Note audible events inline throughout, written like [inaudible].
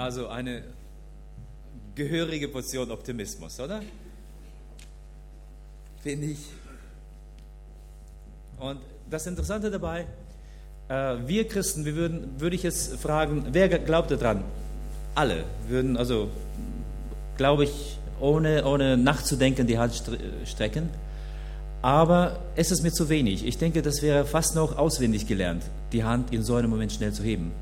Also eine gehörige Portion Optimismus, oder? Finde ich. Und das Interessante dabei, äh, wir Christen, wir würden, würde ich jetzt fragen, wer glaubt daran? Alle würden, also glaube ich, ohne, ohne nachzudenken die Hand strecken. Aber es ist mir zu wenig. Ich denke, das wäre fast noch auswendig gelernt, die Hand in so einem Moment schnell zu heben.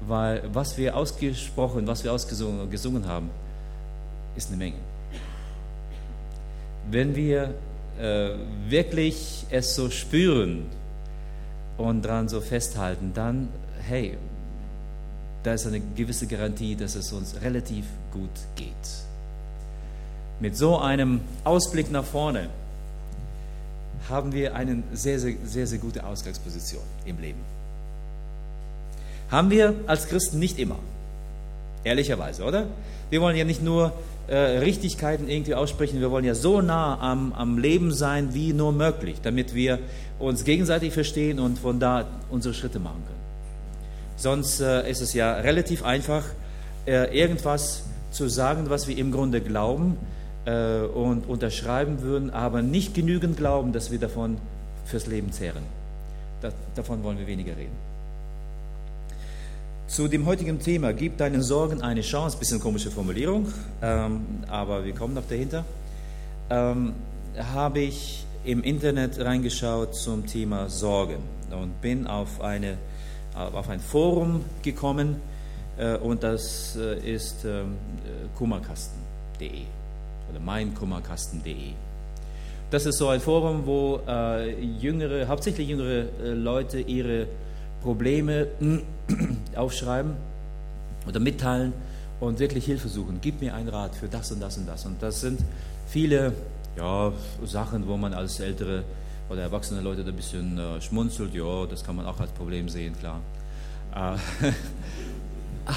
Weil was wir ausgesprochen, was wir ausgesungen gesungen haben, ist eine Menge. Wenn wir äh, wirklich es so spüren und daran so festhalten, dann, hey, da ist eine gewisse Garantie, dass es uns relativ gut geht. Mit so einem Ausblick nach vorne haben wir eine sehr, sehr, sehr, sehr gute Ausgangsposition im Leben. Haben wir als Christen nicht immer. Ehrlicherweise, oder? Wir wollen ja nicht nur äh, Richtigkeiten irgendwie aussprechen, wir wollen ja so nah am, am Leben sein wie nur möglich, damit wir uns gegenseitig verstehen und von da unsere Schritte machen können. Sonst äh, ist es ja relativ einfach, äh, irgendwas zu sagen, was wir im Grunde glauben, äh, und unterschreiben würden, aber nicht genügend glauben, dass wir davon fürs Leben zehren. Das, davon wollen wir weniger reden. Zu dem heutigen Thema, gib deinen Sorgen eine Chance, bisschen komische Formulierung, ähm, aber wir kommen noch dahinter, ähm, habe ich im Internet reingeschaut zum Thema Sorgen und bin auf, eine, auf ein Forum gekommen äh, und das äh, ist ähm, äh, kummerkasten.de oder meinkummerkasten.de. Das ist so ein Forum, wo äh, jüngere, hauptsächlich jüngere äh, Leute ihre Probleme [clears throat] aufschreiben oder mitteilen und wirklich Hilfe suchen. Gib mir einen Rat für das und das und das. Und das sind viele ja, Sachen, wo man als ältere oder erwachsene Leute ein bisschen äh, schmunzelt. Ja, das kann man auch als Problem sehen, klar. Äh,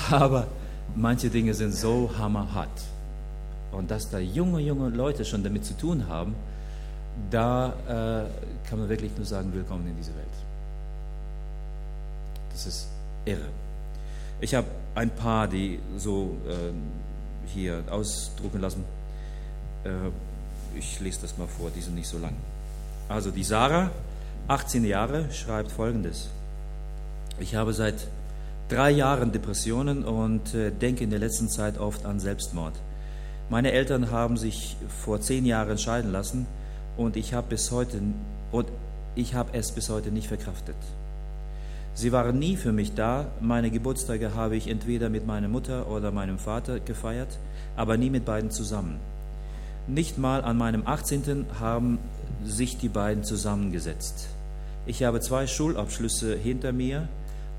[laughs] aber manche Dinge sind so hammerhart. Und dass da junge, junge Leute schon damit zu tun haben, da äh, kann man wirklich nur sagen, willkommen in diese Welt. Das ist irre. Ich habe ein paar, die so äh, hier ausdrucken lassen. Äh, ich lese das mal vor, die sind nicht so lang. Also die Sarah, 18 Jahre, schreibt folgendes. Ich habe seit drei Jahren Depressionen und äh, denke in der letzten Zeit oft an Selbstmord. Meine Eltern haben sich vor zehn Jahren scheiden lassen und ich habe bis heute und ich habe es bis heute nicht verkraftet. Sie waren nie für mich da. Meine Geburtstage habe ich entweder mit meiner Mutter oder meinem Vater gefeiert, aber nie mit beiden zusammen. Nicht mal an meinem 18. haben sich die beiden zusammengesetzt. Ich habe zwei Schulabschlüsse hinter mir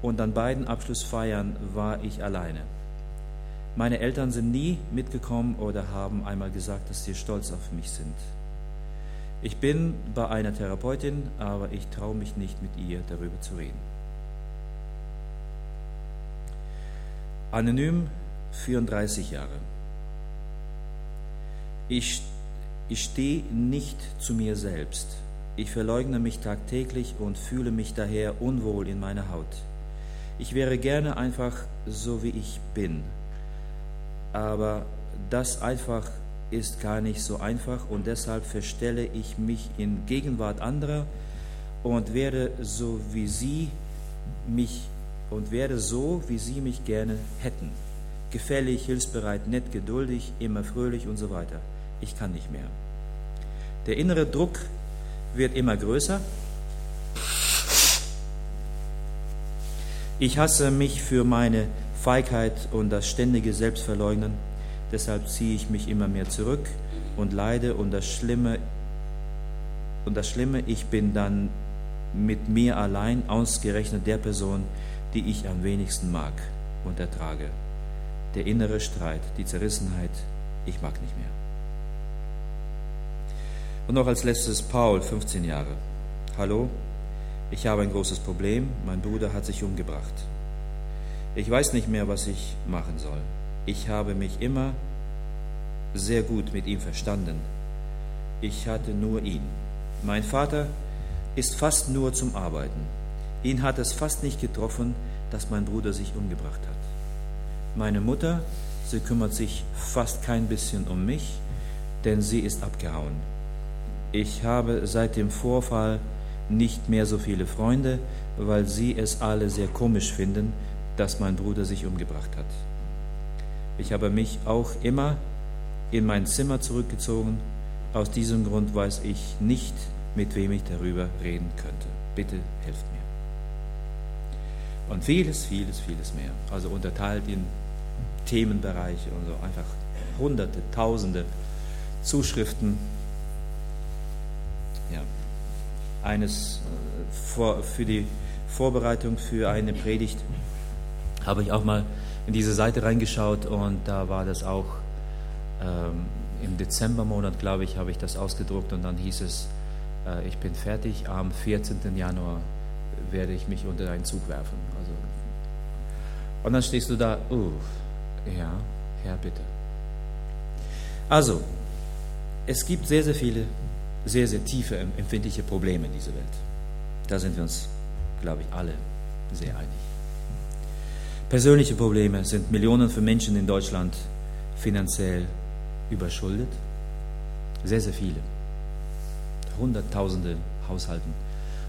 und an beiden Abschlussfeiern war ich alleine. Meine Eltern sind nie mitgekommen oder haben einmal gesagt, dass sie stolz auf mich sind. Ich bin bei einer Therapeutin, aber ich traue mich nicht mit ihr darüber zu reden. Anonym 34 Jahre. Ich, ich stehe nicht zu mir selbst. Ich verleugne mich tagtäglich und fühle mich daher unwohl in meiner Haut. Ich wäre gerne einfach so, wie ich bin aber das einfach ist gar nicht so einfach und deshalb verstelle ich mich in Gegenwart anderer und werde so wie sie mich und werde so wie sie mich gerne hätten. Gefällig, hilfsbereit, nett, geduldig, immer fröhlich und so weiter. Ich kann nicht mehr. Der innere Druck wird immer größer. Ich hasse mich für meine Feigheit und das ständige Selbstverleugnen. Deshalb ziehe ich mich immer mehr zurück und leide und das Schlimme, und das Schlimme, ich bin dann mit mir allein, ausgerechnet der Person, die ich am wenigsten mag und ertrage. Der innere Streit, die Zerrissenheit, ich mag nicht mehr. Und noch als letztes Paul, 15 Jahre. Hallo, ich habe ein großes Problem, mein Bruder hat sich umgebracht. Ich weiß nicht mehr, was ich machen soll. Ich habe mich immer sehr gut mit ihm verstanden. Ich hatte nur ihn. Mein Vater ist fast nur zum Arbeiten. Ihn hat es fast nicht getroffen, dass mein Bruder sich umgebracht hat. Meine Mutter, sie kümmert sich fast kein bisschen um mich, denn sie ist abgehauen. Ich habe seit dem Vorfall nicht mehr so viele Freunde, weil sie es alle sehr komisch finden, dass mein Bruder sich umgebracht hat. Ich habe mich auch immer in mein Zimmer zurückgezogen. Aus diesem Grund weiß ich nicht, mit wem ich darüber reden könnte. Bitte helft mir. Und vieles, vieles, vieles mehr. Also unterteilt in Themenbereiche und so einfach hunderte, tausende Zuschriften. Ja, eines äh, für die Vorbereitung für eine Predigt habe ich auch mal in diese Seite reingeschaut und da war das auch ähm, im Dezembermonat, glaube ich, habe ich das ausgedruckt und dann hieß es, äh, ich bin fertig, am 14. Januar werde ich mich unter einen Zug werfen. Und dann stehst du da, uh, ja, Herr, bitte. Also, es gibt sehr, sehr viele, sehr, sehr tiefe, empfindliche Probleme in dieser Welt. Da sind wir uns, glaube ich, alle sehr einig. Persönliche Probleme sind Millionen von Menschen in Deutschland finanziell überschuldet. Sehr, sehr viele. Hunderttausende Haushalten.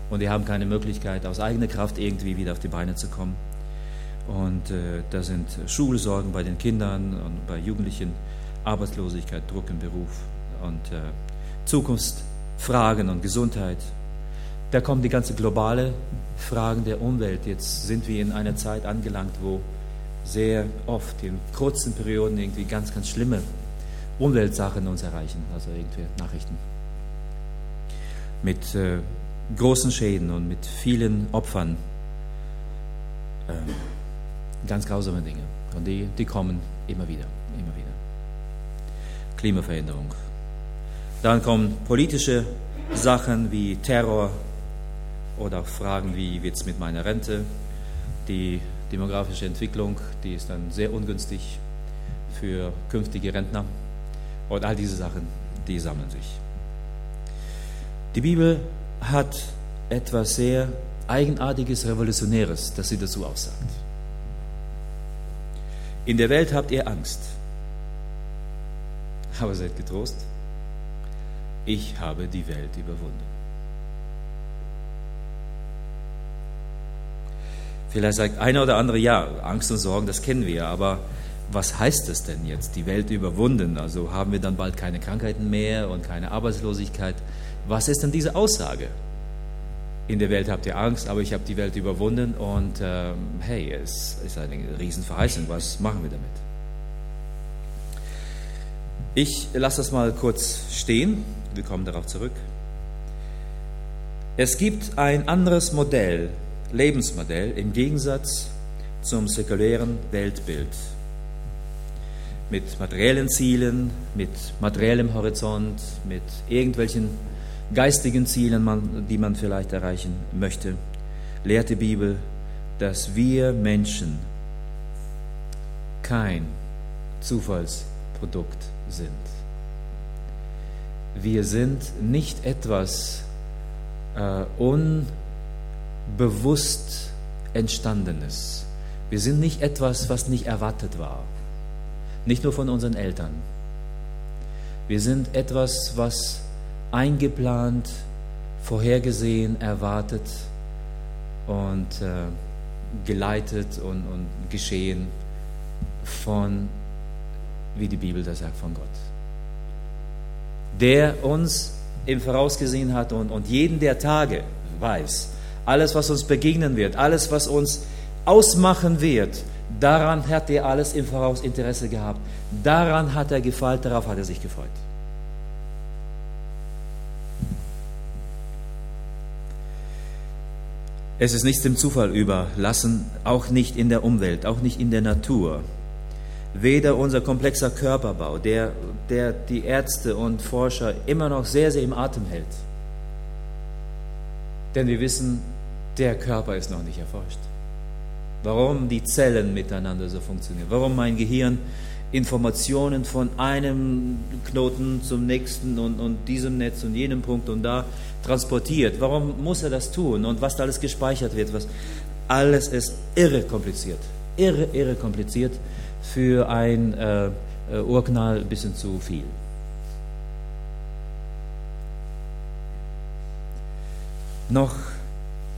Und die haben keine Möglichkeit, aus eigener Kraft irgendwie wieder auf die Beine zu kommen. Und äh, da sind Schulsorgen bei den Kindern und bei Jugendlichen, Arbeitslosigkeit, Druck im Beruf und äh, Zukunftsfragen und Gesundheit. Da kommen die ganze globale Fragen der Umwelt. Jetzt sind wir in einer Zeit angelangt, wo sehr oft in kurzen Perioden irgendwie ganz, ganz schlimme Umweltsachen uns erreichen, also irgendwie Nachrichten. Mit äh, großen Schäden und mit vielen Opfern. Äh, ganz grausame Dinge. Und die, die kommen immer wieder, immer wieder. Klimaveränderung. Dann kommen politische Sachen wie Terror oder auch Fragen wie wird es mit meiner Rente. Die demografische Entwicklung, die ist dann sehr ungünstig für künftige Rentner. Und all diese Sachen, die sammeln sich. Die Bibel hat etwas sehr Eigenartiges, Revolutionäres, das sie dazu aussagt. In der Welt habt ihr Angst, aber seid getrost, ich habe die Welt überwunden. Vielleicht sagt einer oder andere, ja, Angst und Sorgen, das kennen wir, aber was heißt es denn jetzt, die Welt überwunden? Also haben wir dann bald keine Krankheiten mehr und keine Arbeitslosigkeit? Was ist denn diese Aussage? In der Welt habt ihr Angst, aber ich habe die Welt überwunden und ähm, hey, es ist eine Riesenverheißung. Was machen wir damit? Ich lasse das mal kurz stehen. Wir kommen darauf zurück. Es gibt ein anderes Modell, Lebensmodell im Gegensatz zum säkulären Weltbild. Mit materiellen Zielen, mit materiellem Horizont, mit irgendwelchen geistigen Zielen, die man vielleicht erreichen möchte, lehrt die Bibel, dass wir Menschen kein Zufallsprodukt sind. Wir sind nicht etwas äh, unbewusst Entstandenes. Wir sind nicht etwas, was nicht erwartet war. Nicht nur von unseren Eltern. Wir sind etwas, was eingeplant, vorhergesehen, erwartet und äh, geleitet und, und geschehen von, wie die Bibel das sagt, von Gott. Der uns im Vorausgesehen hat und, und jeden der Tage weiß, alles, was uns begegnen wird, alles, was uns ausmachen wird, daran hat er alles im Voraus Interesse gehabt. Daran hat er gefeilt, darauf hat er sich gefreut. Es ist nichts dem Zufall überlassen, auch nicht in der Umwelt, auch nicht in der Natur. Weder unser komplexer Körperbau, der, der die Ärzte und Forscher immer noch sehr, sehr im Atem hält. Denn wir wissen, der Körper ist noch nicht erforscht. Warum die Zellen miteinander so funktionieren, warum mein Gehirn Informationen von einem Knoten zum nächsten und, und diesem Netz und jenem Punkt und da transportiert. Warum muss er das tun und was da alles gespeichert wird? Was, alles ist irre kompliziert. Irre, irre kompliziert. für ein äh, äh, Urknall ein bisschen zu viel. Noch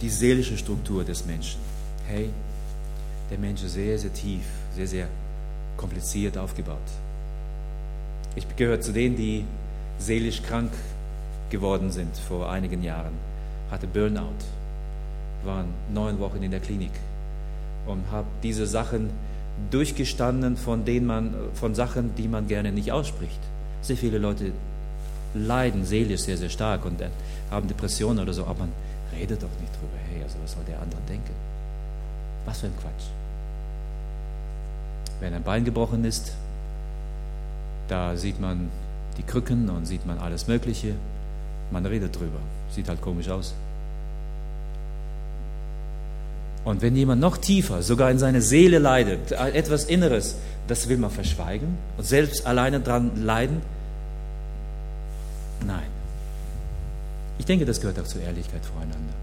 die seelische Struktur des Menschen. Hey, der Mensch ist sehr, sehr tief, sehr, sehr kompliziert aufgebaut. Ich gehöre zu denen, die seelisch krank geworden sind vor einigen Jahren, hatte Burnout, waren neun Wochen in der Klinik und habe diese Sachen durchgestanden, von denen man, von Sachen, die man gerne nicht ausspricht. Sehr viele Leute leiden seelisch sehr, sehr stark und haben Depressionen oder so, aber man redet doch nicht drüber. Hey, also was soll der andere denken? Was für ein Quatsch. Wenn ein Bein gebrochen ist, da sieht man die Krücken und sieht man alles Mögliche. Man redet drüber. Sieht halt komisch aus. Und wenn jemand noch tiefer, sogar in seine Seele leidet, etwas Inneres, das will man verschweigen und selbst alleine dran leiden? Nein. Ich denke, das gehört auch zur Ehrlichkeit voreinander.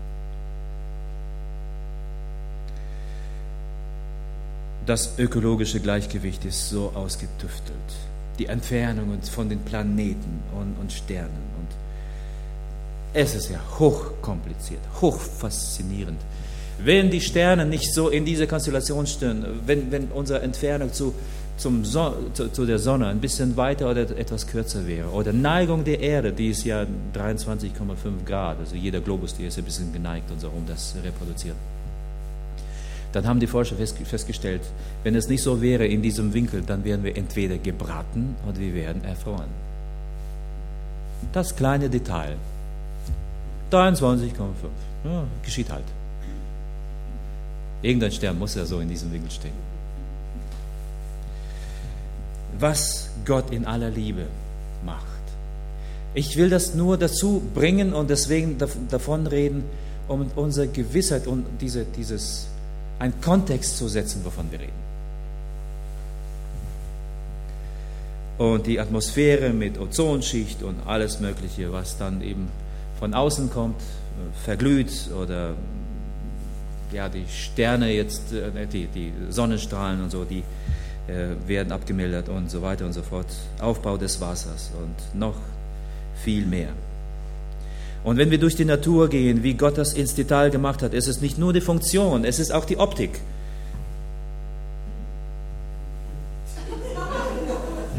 Das ökologische Gleichgewicht ist so ausgetüftelt. Die Entfernungen von den Planeten und, und Sternen. Und es ist ja hochkompliziert, hochfaszinierend. Wenn die Sterne nicht so in diese Konstellation stehen, wenn, wenn unsere Entfernung zu, zum so zu, zu, der Sonne ein bisschen weiter oder etwas kürzer wäre, oder Neigung der Erde, die ist ja 23,5 Grad, also jeder Globus, der ist ein bisschen geneigt und so, um das reproduziert. Dann haben die Forscher festgestellt, wenn es nicht so wäre in diesem Winkel, dann wären wir entweder gebraten oder wir werden erfroren. Das kleine Detail. 23,5. Ja, geschieht halt. Irgendein Stern muss ja so in diesem Winkel stehen. Was Gott in aller Liebe macht. Ich will das nur dazu bringen und deswegen davon reden, um unsere Gewissheit und diese, dieses, einen Kontext zu setzen, wovon wir reden. Und die Atmosphäre mit Ozonschicht und alles Mögliche, was dann eben von außen kommt, verglüht oder ja, die Sterne jetzt, äh, die, die Sonnenstrahlen und so, die äh, werden abgemildert und so weiter und so fort. Aufbau des Wassers und noch viel mehr. Und wenn wir durch die Natur gehen, wie Gott das ins Detail gemacht hat, ist es nicht nur die Funktion, es ist auch die Optik.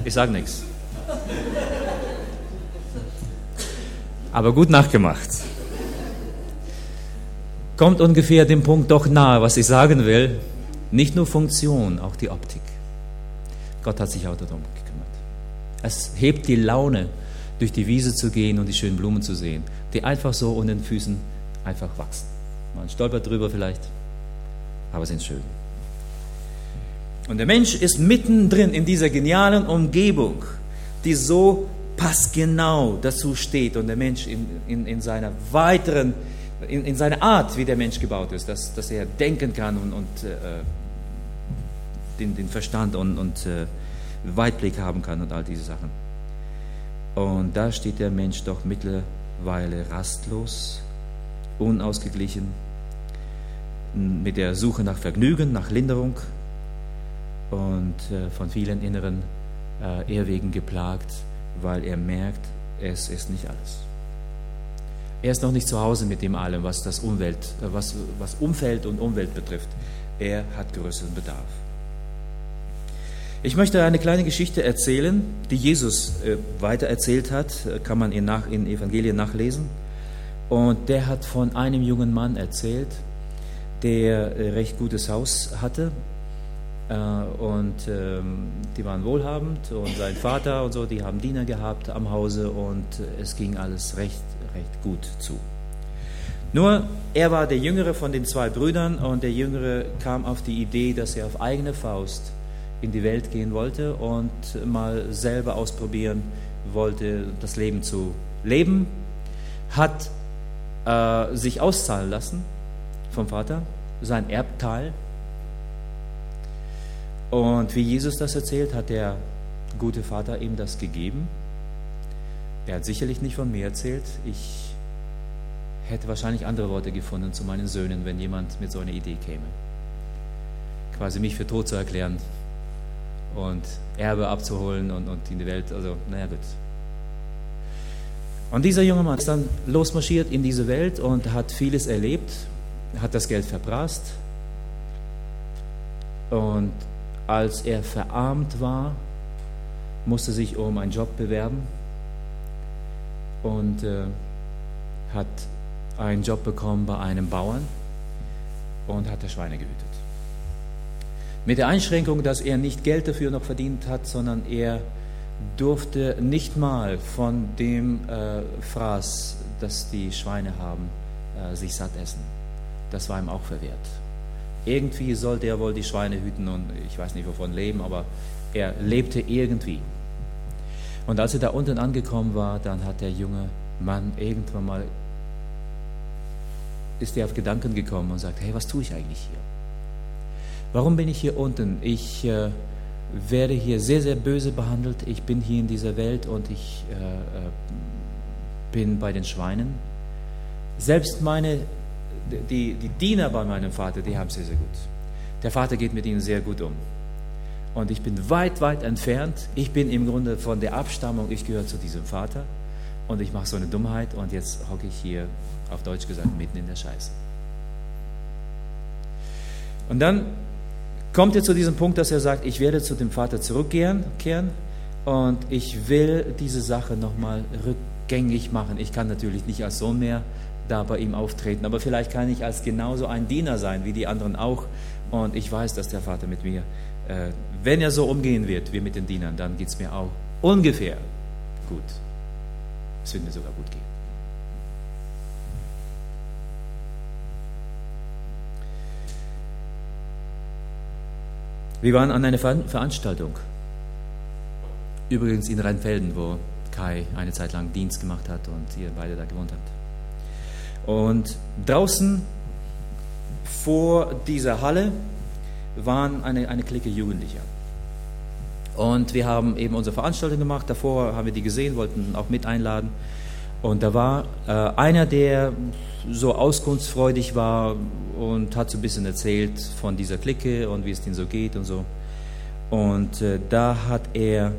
Ich sage nichts. Aber gut nachgemacht kommt ungefähr dem Punkt doch nahe, was ich sagen will. Nicht nur Funktion, auch die Optik. Gott hat sich auch darum gekümmert. Es hebt die Laune, durch die Wiese zu gehen und die schönen Blumen zu sehen, die einfach so unter den Füßen einfach wachsen. Man stolpert drüber vielleicht, aber sind schön. Und der Mensch ist mittendrin in dieser genialen Umgebung, die so passgenau dazu steht und der Mensch in, in, in seiner weiteren in, in seiner Art, wie der Mensch gebaut ist, dass, dass er denken kann und, und äh, den, den Verstand und, und äh, Weitblick haben kann und all diese Sachen. Und da steht der Mensch doch mittlerweile rastlos, unausgeglichen, mit der Suche nach Vergnügen, nach Linderung und äh, von vielen inneren äh, Irrwegen geplagt, weil er merkt, es ist nicht alles. Er ist noch nicht zu Hause mit dem allem, was das Umwelt, was, was Umfeld und Umwelt betrifft. Er hat größeren Bedarf. Ich möchte eine kleine Geschichte erzählen, die Jesus äh, weiter erzählt hat, kann man in, nach, in Evangelien nachlesen. Und der hat von einem jungen Mann erzählt, der äh, recht gutes Haus hatte. Äh, und ähm, die waren wohlhabend und sein Vater und so, die haben Diener gehabt am Hause und es ging alles recht recht gut zu. Nur er war der jüngere von den zwei Brüdern und der jüngere kam auf die Idee, dass er auf eigene Faust in die Welt gehen wollte und mal selber ausprobieren wollte, das Leben zu leben, hat äh, sich auszahlen lassen vom Vater, sein Erbteil. Und wie Jesus das erzählt, hat der gute Vater ihm das gegeben er hat sicherlich nicht von mir erzählt. Ich hätte wahrscheinlich andere Worte gefunden zu meinen Söhnen, wenn jemand mit so einer Idee käme. Quasi mich für tot zu erklären und Erbe abzuholen und, und in die Welt. Also, naja, gut. Und dieser junge Mann ist dann losmarschiert in diese Welt und hat vieles erlebt, hat das Geld verprasst. Und als er verarmt war, musste sich um einen Job bewerben und äh, hat einen Job bekommen bei einem Bauern und hat das Schweine gehütet. Mit der Einschränkung, dass er nicht Geld dafür noch verdient hat, sondern er durfte nicht mal von dem äh, Fraß, das die Schweine haben, äh, sich satt essen. Das war ihm auch verwehrt. Irgendwie sollte er wohl die Schweine hüten und ich weiß nicht wovon leben, aber er lebte irgendwie. Und als er da unten angekommen war, dann hat der junge Mann irgendwann mal, ist er auf Gedanken gekommen und sagt, hey, was tue ich eigentlich hier? Warum bin ich hier unten? Ich äh, werde hier sehr, sehr böse behandelt. Ich bin hier in dieser Welt und ich äh, äh, bin bei den Schweinen. Selbst meine, die, die Diener bei meinem Vater, die haben es sehr, sehr gut. Der Vater geht mit ihnen sehr gut um. Und ich bin weit, weit entfernt. Ich bin im Grunde von der Abstammung, ich gehöre zu diesem Vater. Und ich mache so eine Dummheit und jetzt hocke ich hier, auf Deutsch gesagt, mitten in der Scheiße. Und dann kommt er zu diesem Punkt, dass er sagt, ich werde zu dem Vater zurückkehren und ich will diese Sache nochmal rückgängig machen. Ich kann natürlich nicht als Sohn mehr da bei ihm auftreten, aber vielleicht kann ich als genauso ein Diener sein wie die anderen auch. Und ich weiß, dass der Vater mit mir, äh, wenn er so umgehen wird wie mit den Dienern, dann geht es mir auch ungefähr gut. Es wird mir sogar gut gehen. Wir waren an einer Veranstaltung, übrigens in Rheinfelden, wo Kai eine Zeit lang Dienst gemacht hat und ihr beide da gewohnt habt. Und draußen vor dieser Halle waren eine, eine Clique Jugendlicher. Und wir haben eben unsere Veranstaltung gemacht. Davor haben wir die gesehen, wollten auch mit einladen. Und da war äh, einer, der so auskunftsfreudig war und hat so ein bisschen erzählt von dieser Clique und wie es denen so geht und so. Und äh, da hat er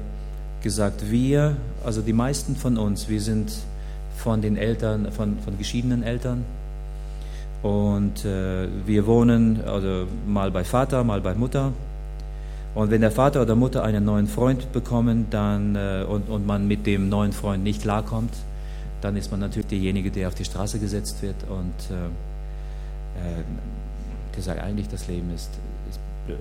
gesagt, wir, also die meisten von uns, wir sind von den Eltern, von, von geschiedenen Eltern. Und äh, wir wohnen also mal bei Vater, mal bei Mutter. Und wenn der Vater oder Mutter einen neuen Freund bekommen dann, äh, und, und man mit dem neuen Freund nicht klarkommt, dann ist man natürlich derjenige, der auf die Straße gesetzt wird und äh, äh, der sagt eigentlich, das Leben ist, ist blöd.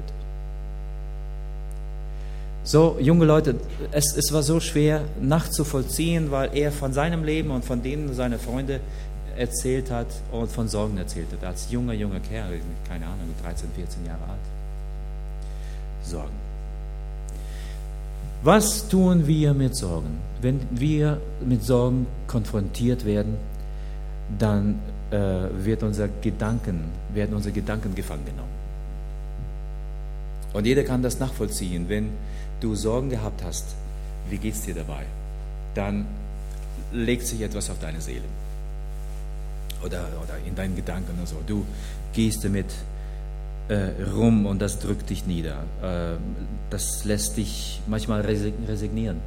So, junge Leute, es, es war so schwer nachzuvollziehen, weil er von seinem Leben und von denen seiner Freunde erzählt hat und von Sorgen erzählt hat. Als junger, junger Kerl, keine Ahnung, 13, 14 Jahre alt. Sorgen. Was tun wir mit Sorgen? Wenn wir mit Sorgen konfrontiert werden, dann äh, wird unser Gedanken, werden unsere Gedanken gefangen genommen. Und jeder kann das nachvollziehen. Wenn du Sorgen gehabt hast, wie geht es dir dabei? Dann legt sich etwas auf deine Seele. Oder, oder in deinen Gedanken oder so. Du gehst damit äh, rum und das drückt dich nieder. Äh, das lässt dich manchmal resignieren.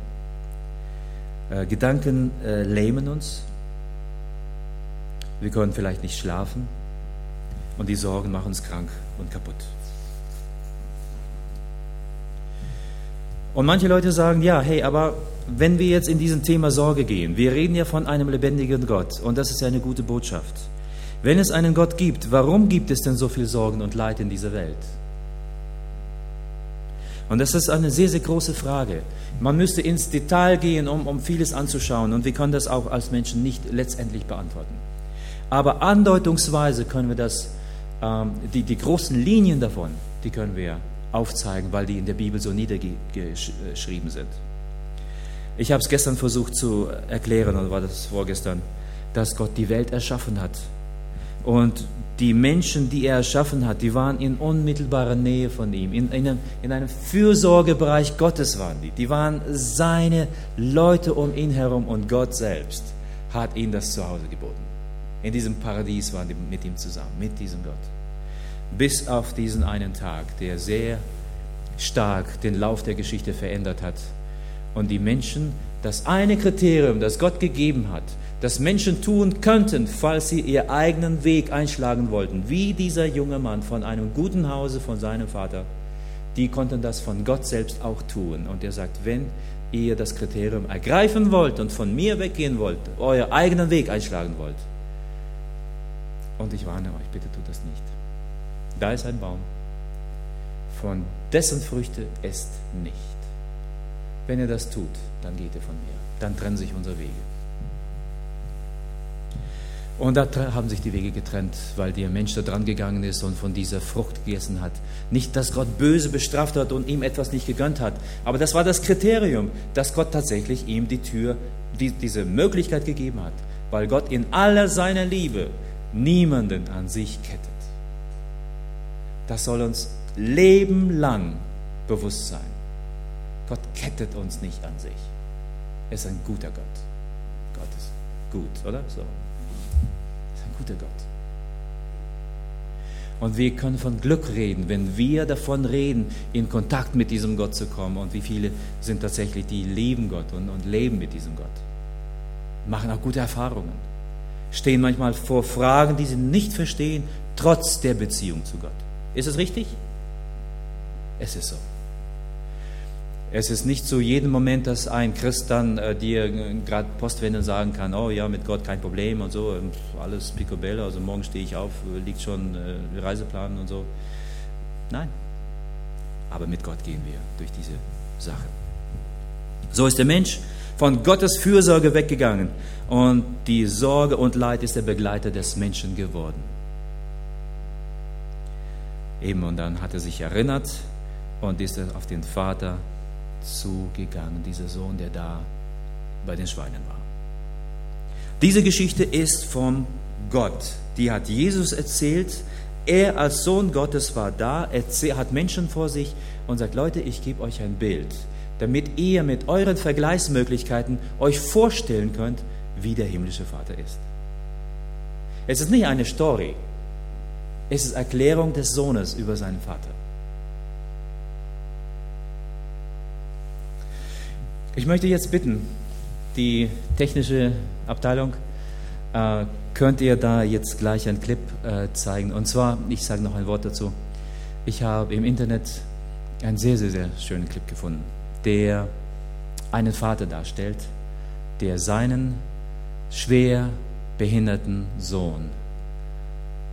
Äh, Gedanken äh, lähmen uns. Wir können vielleicht nicht schlafen und die Sorgen machen uns krank und kaputt. Und manche Leute sagen, ja, hey, aber wenn wir jetzt in diesem Thema Sorge gehen, wir reden ja von einem lebendigen Gott und das ist ja eine gute Botschaft. Wenn es einen Gott gibt, warum gibt es denn so viel Sorgen und Leid in dieser Welt? Und das ist eine sehr, sehr große Frage. Man müsste ins Detail gehen, um, um vieles anzuschauen. Und wir können das auch als Menschen nicht letztendlich beantworten. Aber andeutungsweise können wir das, ähm, die, die großen Linien davon, die können wir aufzeigen, weil die in der Bibel so niedergeschrieben sind. Ich habe es gestern versucht zu erklären, oder war das vorgestern, dass Gott die Welt erschaffen hat und die Menschen, die er erschaffen hat, die waren in unmittelbarer Nähe von ihm. In, in, einem, in einem Fürsorgebereich Gottes waren die. Die waren seine Leute um ihn herum und Gott selbst hat ihnen das Zuhause geboten. In diesem Paradies waren die mit ihm zusammen, mit diesem Gott. Bis auf diesen einen Tag, der sehr stark den Lauf der Geschichte verändert hat. Und die Menschen, das eine Kriterium, das Gott gegeben hat, das Menschen tun könnten, falls sie ihren eigenen Weg einschlagen wollten, wie dieser junge Mann von einem guten Hause von seinem Vater, die konnten das von Gott selbst auch tun. Und er sagt, wenn ihr das Kriterium ergreifen wollt und von mir weggehen wollt, euer eigenen Weg einschlagen wollt, und ich warne euch, bitte tut das nicht. Da ist ein Baum, von dessen Früchte esst nicht. Wenn ihr das tut, dann geht ihr von mir. Dann trennen sich unsere Wege. Und da haben sich die Wege getrennt, weil der Mensch da dran gegangen ist und von dieser Frucht gegessen hat. Nicht, dass Gott böse bestraft hat und ihm etwas nicht gegönnt hat, aber das war das Kriterium, dass Gott tatsächlich ihm die Tür, die, diese Möglichkeit gegeben hat, weil Gott in aller seiner Liebe niemanden an sich kettet. Das soll uns lebenlang bewusst sein. Gott kettet uns nicht an sich. Er ist ein guter Gott. Gott ist gut, oder? So. Er guter Gott. Und wir können von Glück reden, wenn wir davon reden, in Kontakt mit diesem Gott zu kommen. Und wie viele sind tatsächlich, die lieben Gott und, und leben mit diesem Gott. Machen auch gute Erfahrungen stehen manchmal vor Fragen, die sie nicht verstehen, trotz der Beziehung zu Gott. Ist es richtig? Es ist so. Es ist nicht so jeden Moment, dass ein Christ dann äh, dir gerade postwendend sagen kann, oh ja, mit Gott kein Problem und so, alles picobello, also morgen stehe ich auf, liegt schon äh, Reiseplan und so. Nein, aber mit Gott gehen wir durch diese Sache. So ist der Mensch von Gottes Fürsorge weggegangen und die Sorge und Leid ist der Begleiter des Menschen geworden. Eben, und dann hat er sich erinnert und ist auf den Vater zugegangen, dieser Sohn, der da bei den Schweinen war. Diese Geschichte ist von Gott. Die hat Jesus erzählt. Er als Sohn Gottes war da, hat Menschen vor sich und sagt, Leute, ich gebe euch ein Bild, damit ihr mit euren Vergleichsmöglichkeiten euch vorstellen könnt, wie der himmlische Vater ist. Es ist nicht eine Story, es ist Erklärung des Sohnes über seinen Vater. Ich möchte jetzt bitten, die technische Abteilung, äh, könnt ihr da jetzt gleich einen Clip äh, zeigen. Und zwar, ich sage noch ein Wort dazu. Ich habe im Internet einen sehr, sehr, sehr schönen Clip gefunden, der einen Vater darstellt, der seinen schwer behinderten Sohn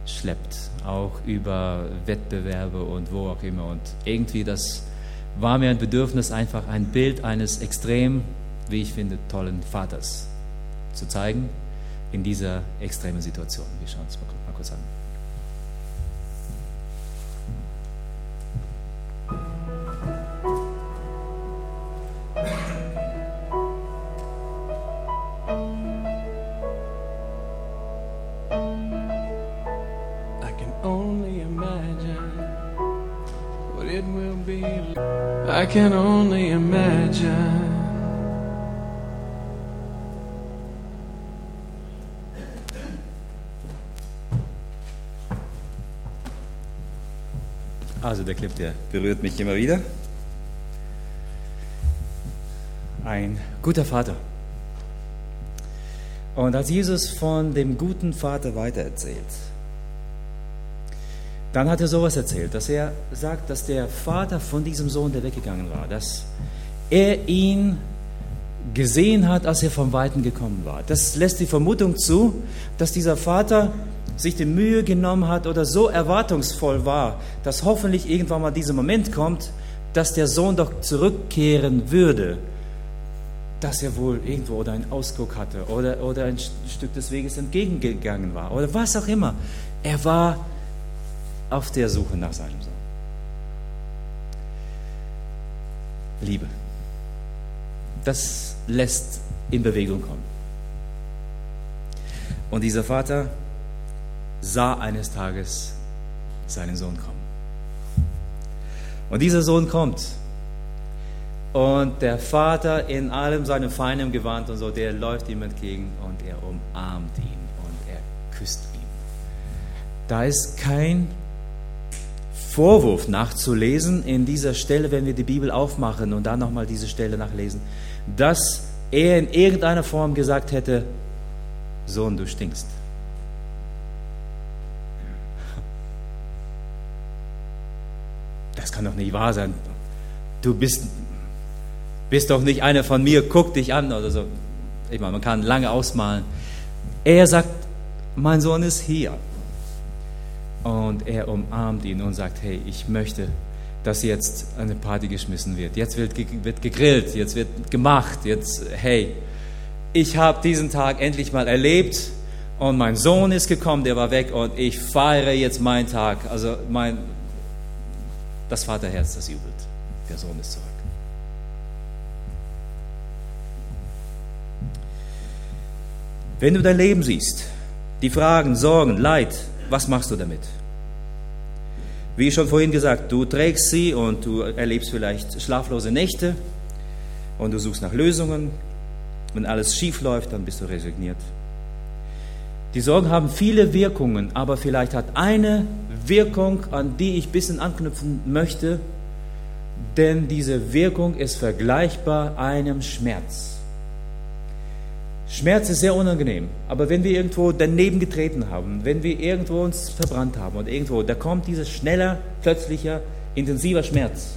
schleppt, auch über Wettbewerbe und wo auch immer. Und irgendwie das war mir ein Bedürfnis, einfach ein Bild eines extrem, wie ich finde, tollen Vaters zu zeigen in dieser extremen Situation. Wir schauen uns mal kurz an. Can only imagine. Also der Clip, der berührt mich immer wieder. Ein guter Vater. Und als Jesus von dem guten Vater weitererzählt, dann hat er sowas erzählt, dass er sagt, dass der Vater von diesem Sohn, der weggegangen war, dass er ihn gesehen hat, als er vom Weiten gekommen war. Das lässt die Vermutung zu, dass dieser Vater sich die Mühe genommen hat oder so erwartungsvoll war, dass hoffentlich irgendwann mal dieser Moment kommt, dass der Sohn doch zurückkehren würde, dass er wohl irgendwo oder einen Ausguck hatte oder, oder ein Stück des Weges entgegengegangen war oder was auch immer. Er war auf der Suche nach seinem Sohn. Liebe. Das lässt in Bewegung kommen. Und dieser Vater sah eines Tages seinen Sohn kommen. Und dieser Sohn kommt. Und der Vater in allem seinem feinen Gewand und so, der läuft ihm entgegen und er umarmt ihn und er küsst ihn. Da ist kein Vorwurf nachzulesen in dieser Stelle, wenn wir die Bibel aufmachen und dann nochmal diese Stelle nachlesen, dass er in irgendeiner Form gesagt hätte, Sohn, du stinkst. Das kann doch nicht wahr sein. Du bist, bist doch nicht einer von mir, guck dich an oder so. Ich meine, man kann lange ausmalen. Er sagt, mein Sohn ist hier. Und er umarmt ihn und sagt, hey, ich möchte, dass jetzt eine Party geschmissen wird. Jetzt wird, wird gegrillt, jetzt wird gemacht, jetzt, hey, ich habe diesen Tag endlich mal erlebt und mein Sohn ist gekommen, der war weg und ich feiere jetzt meinen Tag. Also mein, das Vaterherz, das jubelt. Der Sohn ist zurück. Wenn du dein Leben siehst, die Fragen, Sorgen, Leid, was machst du damit? Wie schon vorhin gesagt, du trägst sie und du erlebst vielleicht schlaflose Nächte und du suchst nach Lösungen. Wenn alles schief läuft, dann bist du resigniert. Die Sorgen haben viele Wirkungen, aber vielleicht hat eine Wirkung, an die ich ein bisschen anknüpfen möchte, denn diese Wirkung ist vergleichbar einem Schmerz. Schmerz ist sehr unangenehm, aber wenn wir irgendwo daneben getreten haben, wenn wir irgendwo uns verbrannt haben und irgendwo, da kommt dieser schneller, plötzlicher, intensiver Schmerz.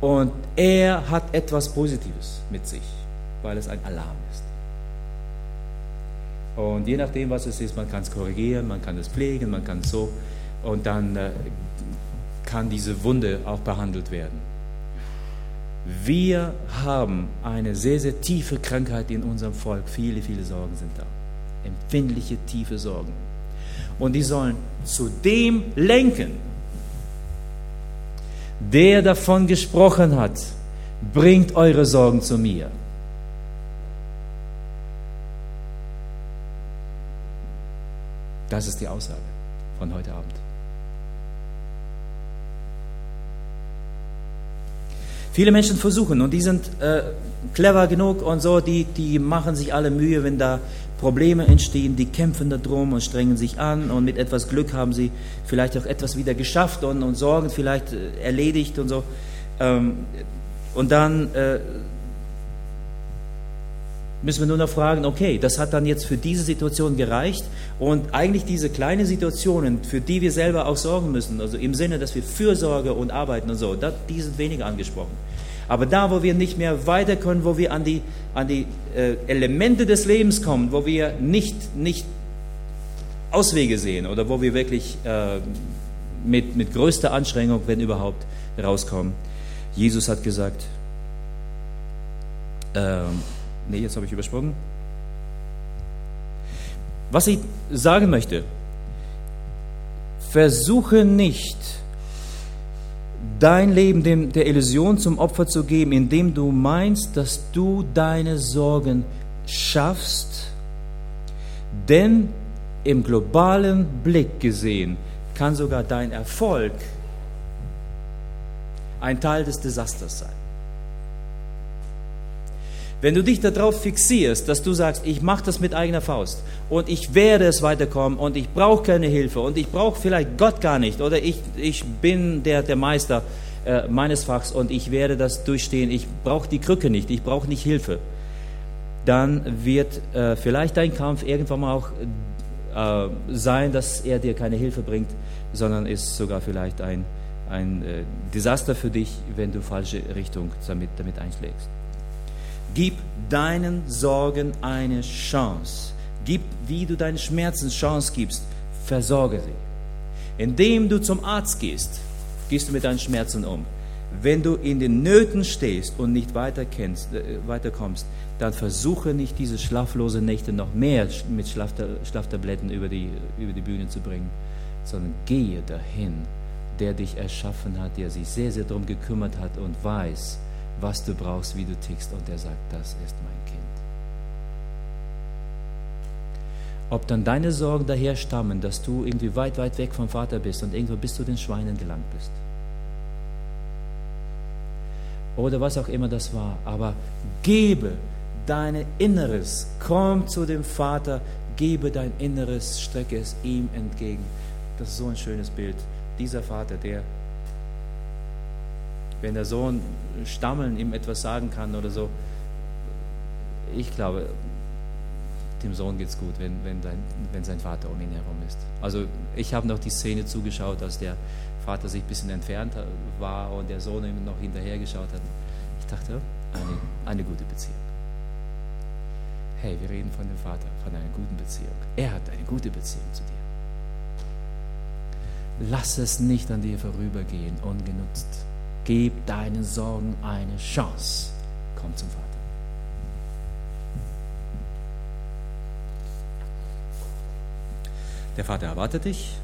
Und er hat etwas Positives mit sich, weil es ein Alarm ist. Und je nachdem, was es ist, man kann es korrigieren, man kann es pflegen, man kann es so. Und dann äh, kann diese Wunde auch behandelt werden. Wir haben eine sehr, sehr tiefe Krankheit in unserem Volk. Viele, viele Sorgen sind da. Empfindliche, tiefe Sorgen. Und die sollen zu dem lenken, der davon gesprochen hat, bringt eure Sorgen zu mir. Das ist die Aussage von heute Abend. Viele Menschen versuchen und die sind äh, clever genug und so, die, die machen sich alle Mühe, wenn da Probleme entstehen, die kämpfen darum und strengen sich an und mit etwas Glück haben sie vielleicht auch etwas wieder geschafft und, und Sorgen vielleicht äh, erledigt und so. Ähm, und dann äh, müssen wir nur noch fragen, okay, das hat dann jetzt für diese Situation gereicht und eigentlich diese kleinen Situationen, für die wir selber auch sorgen müssen, also im Sinne, dass wir Fürsorge und arbeiten und so, das, die sind weniger angesprochen. Aber da, wo wir nicht mehr weiter können, wo wir an die, an die äh, Elemente des Lebens kommen, wo wir nicht, nicht Auswege sehen oder wo wir wirklich äh, mit, mit größter Anstrengung, wenn überhaupt, rauskommen. Jesus hat gesagt, äh, Nee, jetzt habe ich übersprungen. Was ich sagen möchte, versuche nicht, dein Leben dem, der Illusion zum Opfer zu geben, indem du meinst, dass du deine Sorgen schaffst. Denn im globalen Blick gesehen kann sogar dein Erfolg ein Teil des Desasters sein. Wenn du dich darauf fixierst, dass du sagst, ich mache das mit eigener Faust und ich werde es weiterkommen und ich brauche keine Hilfe und ich brauche vielleicht Gott gar nicht oder ich, ich bin der, der Meister äh, meines Fachs und ich werde das durchstehen, ich brauche die Krücke nicht, ich brauche nicht Hilfe, dann wird äh, vielleicht dein Kampf irgendwann mal auch äh, sein, dass er dir keine Hilfe bringt, sondern ist sogar vielleicht ein, ein äh, Desaster für dich, wenn du falsche Richtung damit, damit einschlägst. Gib deinen Sorgen eine Chance. Gib, wie du deinen Schmerzen Chance gibst, versorge sie. Indem du zum Arzt gehst, gehst du mit deinen Schmerzen um. Wenn du in den Nöten stehst und nicht äh, weiterkommst, dann versuche nicht diese schlaflose Nächte noch mehr mit Schlaftabletten über die, über die Bühne zu bringen, sondern gehe dahin, der dich erschaffen hat, der sich sehr, sehr darum gekümmert hat und weiß, was du brauchst, wie du tickst. Und er sagt, das ist mein Kind. Ob dann deine Sorgen daher stammen, dass du irgendwie weit, weit weg vom Vater bist und irgendwo bis zu den Schweinen gelangt bist. Oder was auch immer das war. Aber gebe dein Inneres, komm zu dem Vater, gebe dein Inneres, strecke es ihm entgegen. Das ist so ein schönes Bild. dieser Vater, der, wenn der Sohn stammeln ihm etwas sagen kann oder so, ich glaube, dem Sohn geht es gut, wenn, wenn, dein, wenn sein Vater um ihn herum ist. Also ich habe noch die Szene zugeschaut, dass der Vater sich ein bisschen entfernt war und der Sohn ihm noch hinterhergeschaut hat. Ich dachte, eine, eine gute Beziehung. Hey, wir reden von dem Vater, von einer guten Beziehung. Er hat eine gute Beziehung zu dir. Lass es nicht an dir vorübergehen, ungenutzt. Gib deinen Sorgen eine Chance. Komm zum Vater. Der Vater erwartet dich.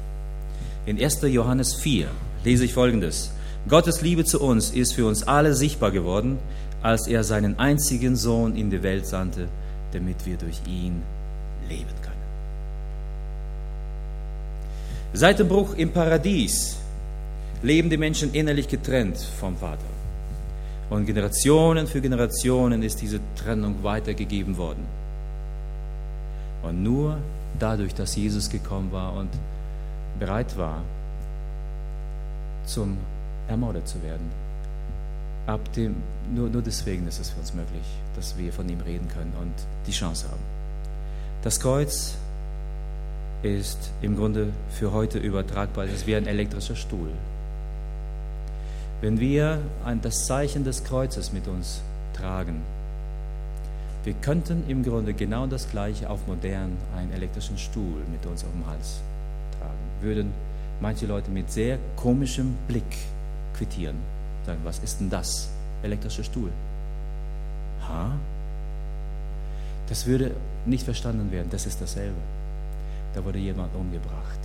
In 1. Johannes 4 lese ich folgendes. Gottes Liebe zu uns ist für uns alle sichtbar geworden, als er seinen einzigen Sohn in die Welt sandte, damit wir durch ihn leben können. Seit dem Bruch im Paradies leben die Menschen innerlich getrennt vom Vater. Und Generationen für Generationen ist diese Trennung weitergegeben worden. Und nur dadurch, dass Jesus gekommen war und bereit war, zum ermordet zu werden. Ab dem, nur, nur deswegen ist es für uns möglich, dass wir von ihm reden können und die Chance haben. Das Kreuz ist im Grunde für heute übertragbar. Es ist wie ein elektrischer Stuhl. Wenn wir das Zeichen des Kreuzes mit uns tragen, wir könnten im Grunde genau das Gleiche auf modern einen elektrischen Stuhl mit uns auf dem Hals tragen. Würden manche Leute mit sehr komischem Blick quittieren. Sagen, was ist denn das? Elektrischer Stuhl. Ha? Das würde nicht verstanden werden. Das ist dasselbe. Da wurde jemand umgebracht.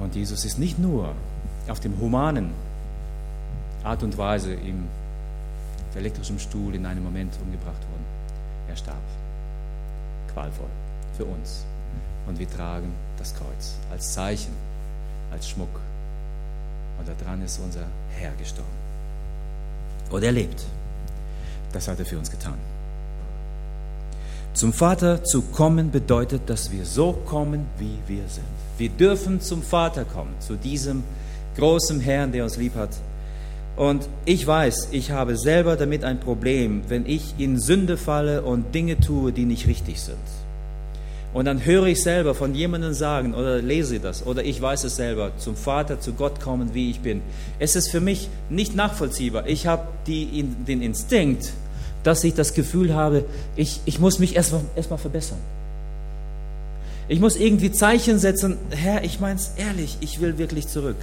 Und Jesus ist nicht nur auf dem humanen Art und Weise im auf elektrischem Stuhl in einem Moment umgebracht worden. Er starb. Qualvoll. Für uns. Und wir tragen das Kreuz als Zeichen, als Schmuck. Und daran ist unser Herr gestorben. Und er lebt. Das hat er für uns getan. Zum Vater zu kommen bedeutet, dass wir so kommen, wie wir sind. Wir dürfen zum Vater kommen, zu diesem großen Herrn, der uns lieb hat und ich weiß, ich habe selber damit ein Problem, wenn ich in Sünde falle und Dinge tue, die nicht richtig sind. Und dann höre ich selber von jemandem sagen oder lese das oder ich weiß es selber, zum Vater, zu Gott kommen, wie ich bin. Es ist für mich nicht nachvollziehbar. Ich habe die, den Instinkt, dass ich das Gefühl habe, ich, ich muss mich erstmal erst verbessern. Ich muss irgendwie Zeichen setzen, Herr, ich meine es ehrlich, ich will wirklich zurück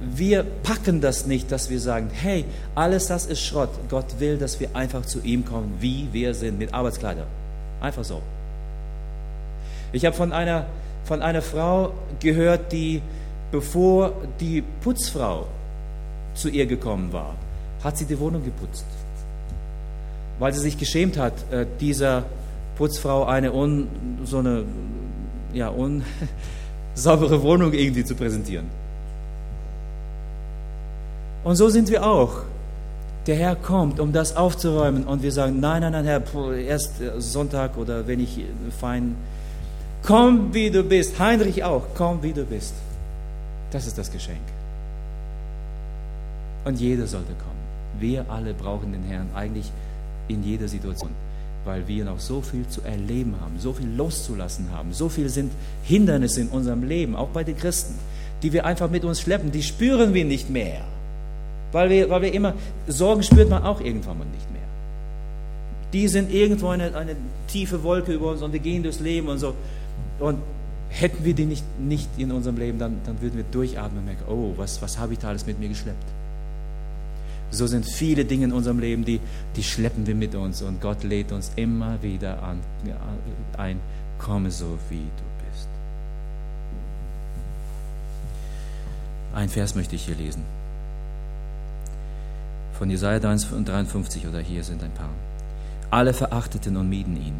wir packen das nicht, dass wir sagen, hey, alles das ist Schrott. Gott will, dass wir einfach zu ihm kommen, wie wir sind, mit Arbeitskleider. Einfach so. Ich habe von einer, von einer Frau gehört, die, bevor die Putzfrau zu ihr gekommen war, hat sie die Wohnung geputzt. Weil sie sich geschämt hat, äh, dieser Putzfrau eine un, so eine ja, unsaubere [laughs] Wohnung irgendwie zu präsentieren. Und so sind wir auch. Der Herr kommt, um das aufzuräumen und wir sagen, nein, nein, nein, Herr, erst äh, Sonntag oder wenn ich äh, fein, komm wie du bist. Heinrich auch, komm wie du bist. Das ist das Geschenk. Und jeder sollte kommen. Wir alle brauchen den Herrn eigentlich in jeder Situation, weil wir noch so viel zu erleben haben, so viel loszulassen haben, so viel sind Hindernisse in unserem Leben, auch bei den Christen, die wir einfach mit uns schleppen, die spüren wir nicht mehr. Weil wir, weil wir immer, Sorgen spürt man auch irgendwann mal nicht mehr. Die sind irgendwo eine, eine tiefe Wolke über uns und wir gehen durchs Leben und so. Und hätten wir die nicht, nicht in unserem Leben, dann, dann würden wir durchatmen und merken, oh, was, was habe ich da alles mit mir geschleppt? So sind viele Dinge in unserem Leben, die, die schleppen wir mit uns und Gott lädt uns immer wieder an, ein, komme so wie du bist. Ein Vers möchte ich hier lesen von Jesaja 53 oder hier sind ein paar. Alle verachteten und mieden ihn,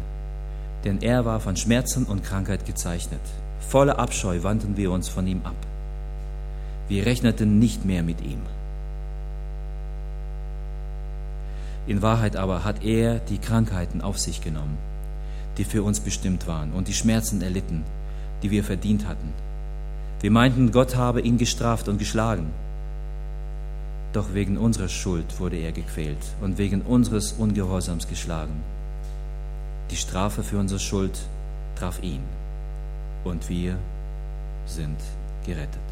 denn er war von Schmerzen und Krankheit gezeichnet. Voller Abscheu wandten wir uns von ihm ab. Wir rechneten nicht mehr mit ihm. In Wahrheit aber hat er die Krankheiten auf sich genommen, die für uns bestimmt waren, und die Schmerzen erlitten, die wir verdient hatten. Wir meinten, Gott habe ihn gestraft und geschlagen. Doch wegen unserer Schuld wurde er gequält und wegen unseres Ungehorsams geschlagen. Die Strafe für unsere Schuld traf ihn und wir sind gerettet.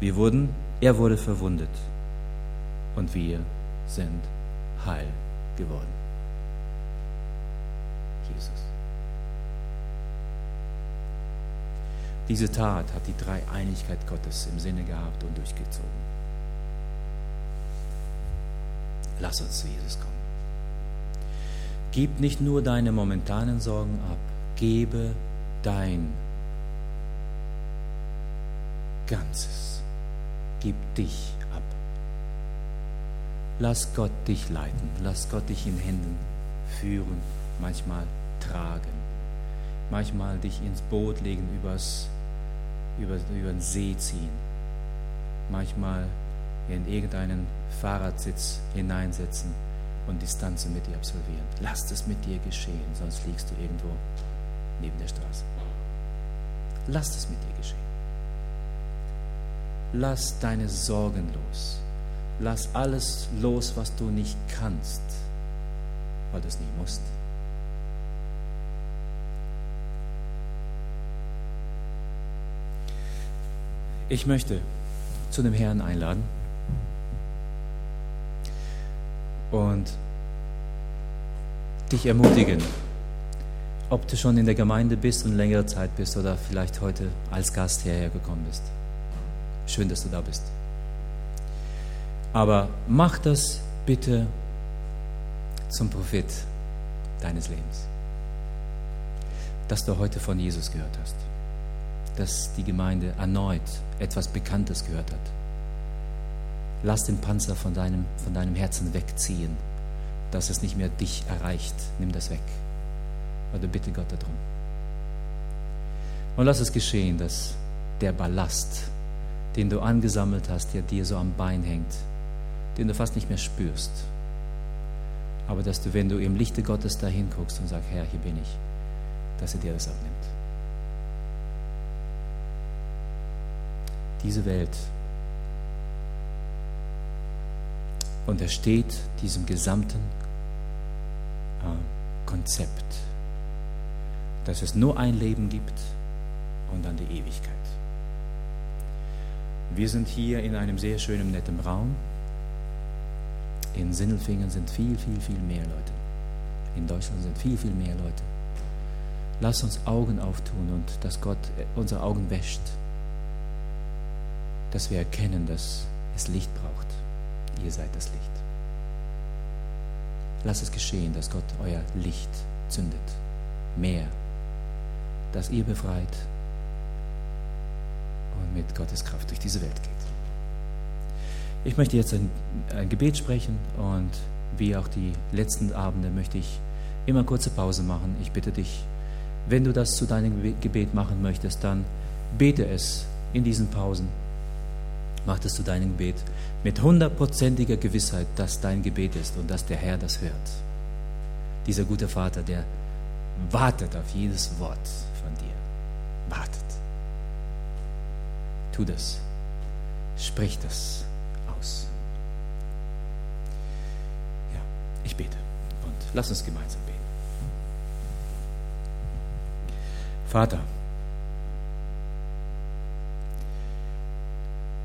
Wir wurden, er wurde verwundet und wir sind heil geworden. Jesus. Diese Tat hat die Dreieinigkeit Gottes im Sinne gehabt und durchgezogen. Lass uns zu Jesus kommen. Gib nicht nur deine momentanen Sorgen ab, gebe dein Ganzes. Gib dich ab. Lass Gott dich leiten, lass Gott dich in Händen führen, manchmal tragen, manchmal dich ins Boot legen, übers, über, über den See ziehen, manchmal in irgendeinen Fahrradsitz hineinsetzen und Distanzen mit dir absolvieren. Lass es mit dir geschehen, sonst liegst du irgendwo neben der Straße. Lass es mit dir geschehen. Lass deine Sorgen los. Lass alles los, was du nicht kannst, weil du es nicht musst. Ich möchte zu dem Herrn einladen und dich ermutigen, ob du schon in der Gemeinde bist und längere Zeit bist oder vielleicht heute als Gast hierher gekommen bist. Schön, dass du da bist. Aber mach das bitte zum Profit deines Lebens. Dass du heute von Jesus gehört hast. Dass die Gemeinde erneut etwas Bekanntes gehört hat. Lass den Panzer von deinem, von deinem Herzen wegziehen, dass es nicht mehr dich erreicht. Nimm das weg. Oder bitte Gott darum. Und lass es geschehen, dass der Ballast, den du angesammelt hast, der dir so am Bein hängt, den du fast nicht mehr spürst, aber dass du, wenn du im Lichte Gottes dahin guckst und sagst, Herr, hier bin ich, dass er dir das abnimmt. Diese Welt untersteht diesem gesamten äh, Konzept, dass es nur ein Leben gibt und dann die Ewigkeit. Wir sind hier in einem sehr schönen, netten Raum. In Sinnelfingen sind viel, viel, viel mehr Leute. In Deutschland sind viel, viel mehr Leute. Lass uns Augen auftun und dass Gott unsere Augen wäscht. Dass wir erkennen, dass es Licht braucht. Ihr seid das Licht. Lass es geschehen, dass Gott euer Licht zündet. Mehr. Dass ihr befreit und mit Gottes Kraft durch diese Welt geht. Ich möchte jetzt ein, ein Gebet sprechen und wie auch die letzten Abende möchte ich immer kurze Pause machen. Ich bitte dich, wenn du das zu deinem Gebet machen möchtest, dann bete es in diesen Pausen. Mach das zu deinem Gebet mit hundertprozentiger Gewissheit, dass dein Gebet ist und dass der Herr das hört. Dieser gute Vater, der wartet auf jedes Wort von dir. Wartet. Tu das. Sprich das aus. Ja, ich bete. Und lass uns gemeinsam beten. Vater,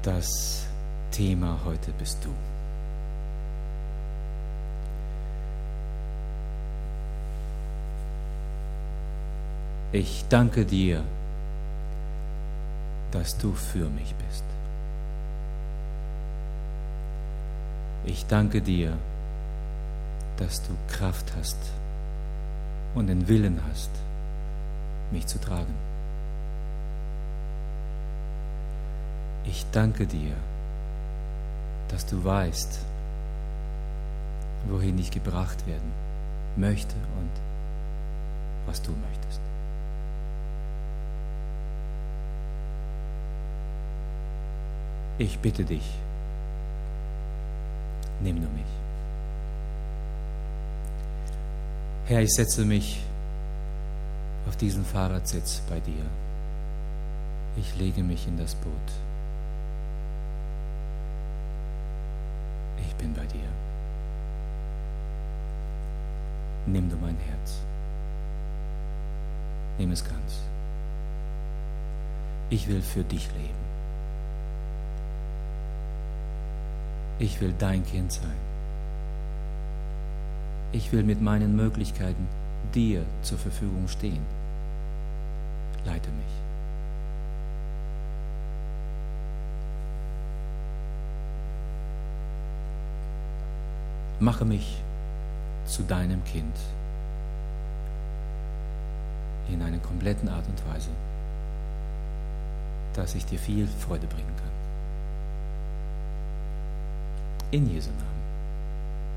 das Thema heute bist du. Ich danke dir, dass du für mich bist. Ich danke dir, dass du Kraft hast und den Willen hast, mich zu tragen. Ich danke dir, dass du weißt, wohin ich gebracht werden möchte und was du möchtest. Ich bitte dich, nimm du mich. Herr, ich setze mich auf diesen Fahrradsitz bei dir. Ich lege mich in das Boot. Ich bin bei dir. Nimm du mein Herz. Nimm es ganz. Ich will für dich leben. Ich will dein Kind sein. Ich will mit meinen Möglichkeiten dir zur Verfügung stehen. Leite mich. Mache mich zu deinem Kind in einer kompletten Art und Weise, dass ich dir viel Freude bringen kann. In Jesu Namen.